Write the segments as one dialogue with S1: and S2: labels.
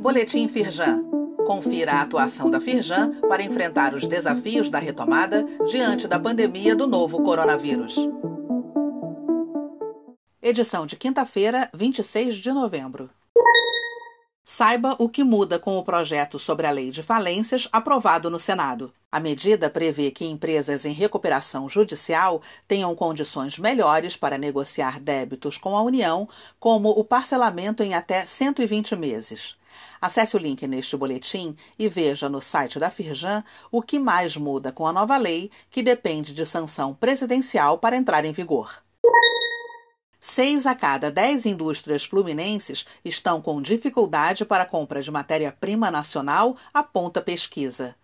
S1: Boletim Firjan. Confira a atuação da Firjan para enfrentar os desafios da retomada diante da pandemia do novo coronavírus. Edição de quinta-feira, 26 de novembro. Saiba o que muda com o projeto sobre a Lei de Falências aprovado no Senado. A medida prevê que empresas em recuperação judicial tenham condições melhores para negociar débitos com a União, como o parcelamento em até 120 meses. Acesse o link neste boletim e veja no site da Firjan o que mais muda com a nova lei, que depende de sanção presidencial para entrar em vigor. Seis a cada dez indústrias fluminenses estão com dificuldade para compra de matéria-prima nacional, aponta pesquisa.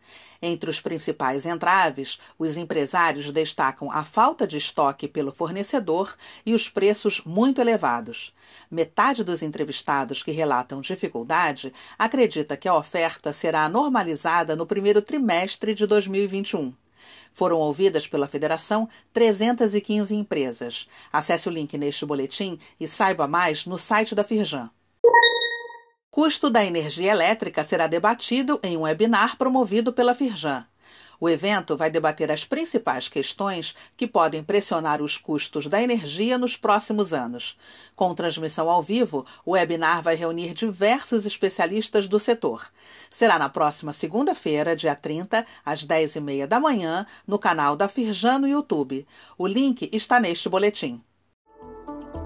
S1: Entre os principais entraves, os empresários destacam a falta de estoque pelo fornecedor e os preços muito elevados. Metade dos entrevistados que relatam dificuldade acredita que a oferta será normalizada no primeiro trimestre de 2021. Foram ouvidas pela Federação 315 empresas. Acesse o link neste boletim e saiba mais no site da Firjan. Custo da energia elétrica será debatido em um webinar promovido pela Firjan. O evento vai debater as principais questões que podem pressionar os custos da energia nos próximos anos. Com transmissão ao vivo, o webinar vai reunir diversos especialistas do setor. Será na próxima segunda-feira, dia 30, às 10h30 da manhã, no canal da Firjan no YouTube. O link está neste boletim.